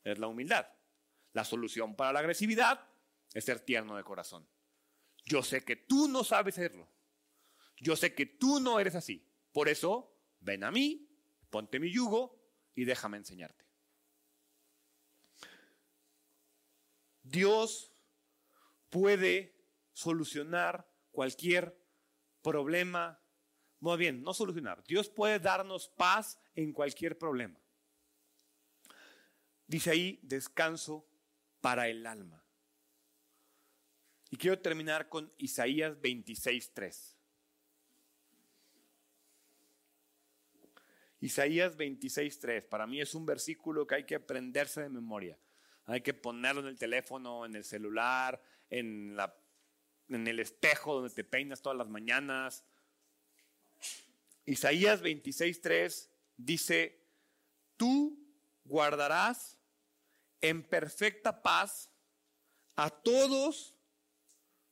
es la humildad. La solución para la agresividad es ser tierno de corazón. Yo sé que tú no sabes serlo. Yo sé que tú no eres así. Por eso, ven a mí, ponte mi yugo y déjame enseñarte. Dios puede solucionar cualquier problema Muy bien, no solucionar. Dios puede darnos paz en cualquier problema. Dice ahí, descanso para el alma. Y quiero terminar con Isaías 26.3. Isaías 26.3, para mí es un versículo que hay que aprenderse de memoria. Hay que ponerlo en el teléfono, en el celular, en, la, en el espejo donde te peinas todas las mañanas. Isaías 26.3 dice, tú guardarás en perfecta paz a todos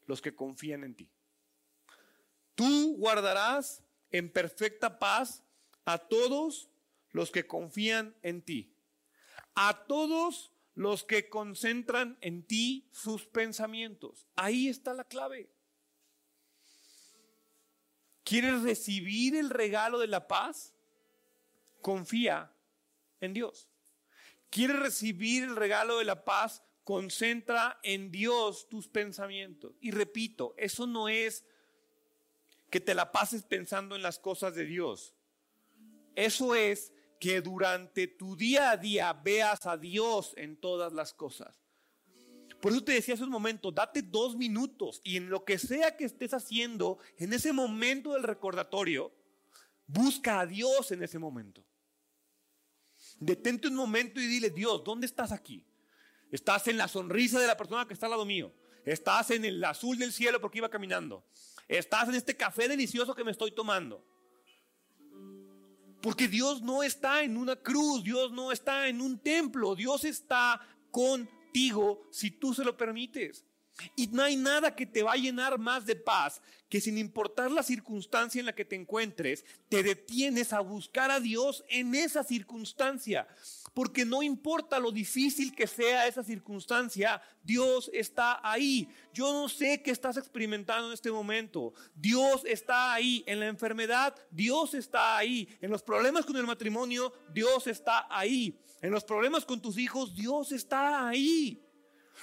los que confían en ti. Tú guardarás en perfecta paz a todos los que confían en ti, a todos los que concentran en ti sus pensamientos. Ahí está la clave. ¿Quieres recibir el regalo de la paz? Confía en Dios. ¿Quieres recibir el regalo de la paz? Concentra en Dios tus pensamientos. Y repito, eso no es que te la pases pensando en las cosas de Dios. Eso es que durante tu día a día veas a Dios en todas las cosas. Por eso te decía hace un momento, date dos minutos y en lo que sea que estés haciendo, en ese momento del recordatorio, busca a Dios en ese momento. Detente un momento y dile, Dios, ¿dónde estás aquí? Estás en la sonrisa de la persona que está al lado mío. Estás en el azul del cielo porque iba caminando. Estás en este café delicioso que me estoy tomando. Porque Dios no está en una cruz, Dios no está en un templo, Dios está contigo si tú se lo permites. Y no hay nada que te va a llenar más de paz que sin importar la circunstancia en la que te encuentres, te detienes a buscar a Dios en esa circunstancia. Porque no importa lo difícil que sea esa circunstancia, Dios está ahí. Yo no sé qué estás experimentando en este momento. Dios está ahí. En la enfermedad, Dios está ahí. En los problemas con el matrimonio, Dios está ahí. En los problemas con tus hijos, Dios está ahí.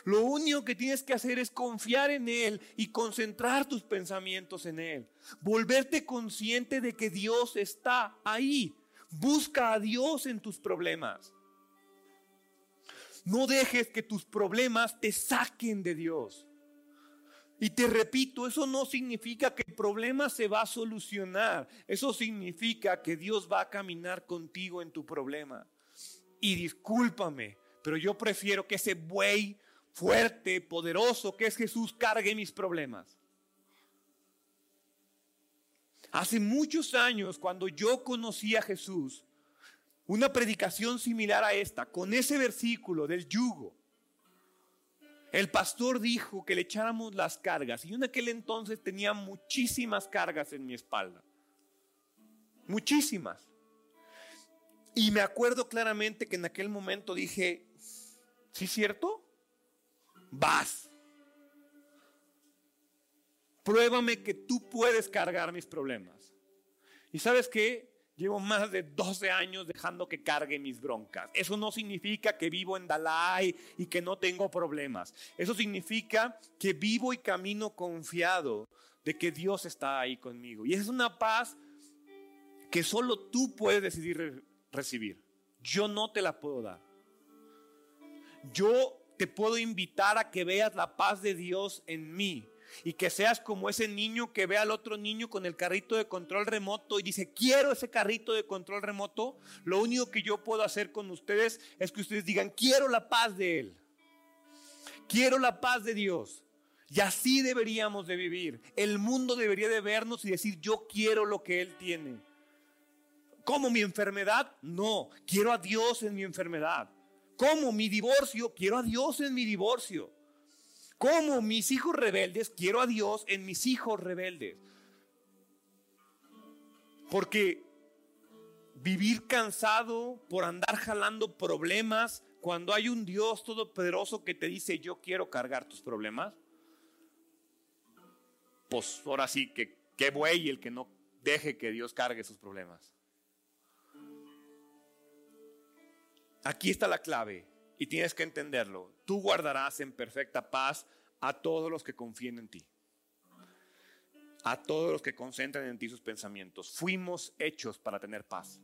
Lo único que tienes que hacer es confiar en Él y concentrar tus pensamientos en Él. Volverte consciente de que Dios está ahí. Busca a Dios en tus problemas. No dejes que tus problemas te saquen de Dios. Y te repito, eso no significa que el problema se va a solucionar. Eso significa que Dios va a caminar contigo en tu problema. Y discúlpame, pero yo prefiero que ese buey fuerte, poderoso que es Jesús cargue mis problemas. Hace muchos años, cuando yo conocí a Jesús, una predicación similar a esta, con ese versículo del yugo, el pastor dijo que le echáramos las cargas y yo en aquel entonces tenía muchísimas cargas en mi espalda. Muchísimas. Y me acuerdo claramente que en aquel momento dije, ¿sí es cierto? vas. Pruébame que tú puedes cargar mis problemas. Y sabes qué? Llevo más de 12 años dejando que cargue mis broncas. Eso no significa que vivo en Dalai y que no tengo problemas. Eso significa que vivo y camino confiado de que Dios está ahí conmigo. Y es una paz que solo tú puedes decidir recibir. Yo no te la puedo dar. Yo te puedo invitar a que veas la paz de Dios en mí y que seas como ese niño que ve al otro niño con el carrito de control remoto y dice, quiero ese carrito de control remoto. Lo único que yo puedo hacer con ustedes es que ustedes digan, quiero la paz de Él. Quiero la paz de Dios. Y así deberíamos de vivir. El mundo debería de vernos y decir, yo quiero lo que Él tiene. ¿Cómo mi enfermedad? No, quiero a Dios en mi enfermedad. Como mi divorcio, quiero a Dios en mi divorcio. Como mis hijos rebeldes, quiero a Dios en mis hijos rebeldes. Porque vivir cansado por andar jalando problemas cuando hay un Dios todopoderoso que te dice yo quiero cargar tus problemas, pues ahora sí que qué buey el que no deje que Dios cargue sus problemas. Aquí está la clave y tienes que entenderlo. Tú guardarás en perfecta paz a todos los que confíen en ti. a todos los que concentran en ti sus pensamientos. Fuimos hechos para tener paz.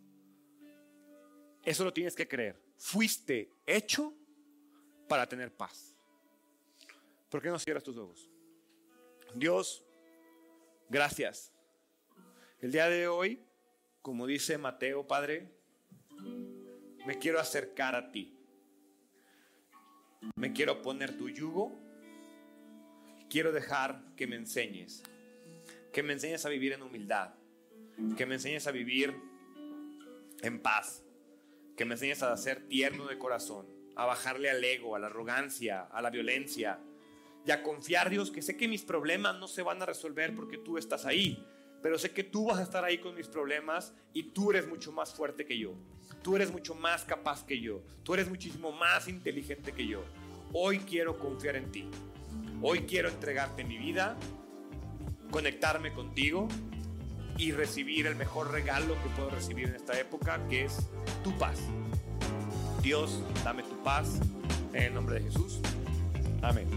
Eso lo tienes que creer. Fuiste hecho para tener paz. ¿Por qué no cierras tus ojos? Dios, gracias. El día de hoy, como dice Mateo, Padre, me quiero acercar a ti. Me quiero poner tu yugo. Quiero dejar que me enseñes que me enseñes a vivir en humildad, que me enseñes a vivir en paz, que me enseñes a ser tierno de corazón, a bajarle al ego, a la arrogancia, a la violencia y a confiar, Dios, que sé que mis problemas no se van a resolver porque tú estás ahí, pero sé que tú vas a estar ahí con mis problemas y tú eres mucho más fuerte que yo. Tú eres mucho más capaz que yo. Tú eres muchísimo más inteligente que yo. Hoy quiero confiar en ti. Hoy quiero entregarte mi vida conectarme contigo y recibir el mejor regalo que puedo recibir en esta época, que es tu paz. Dios, dame tu paz en el nombre de Jesús. Amén.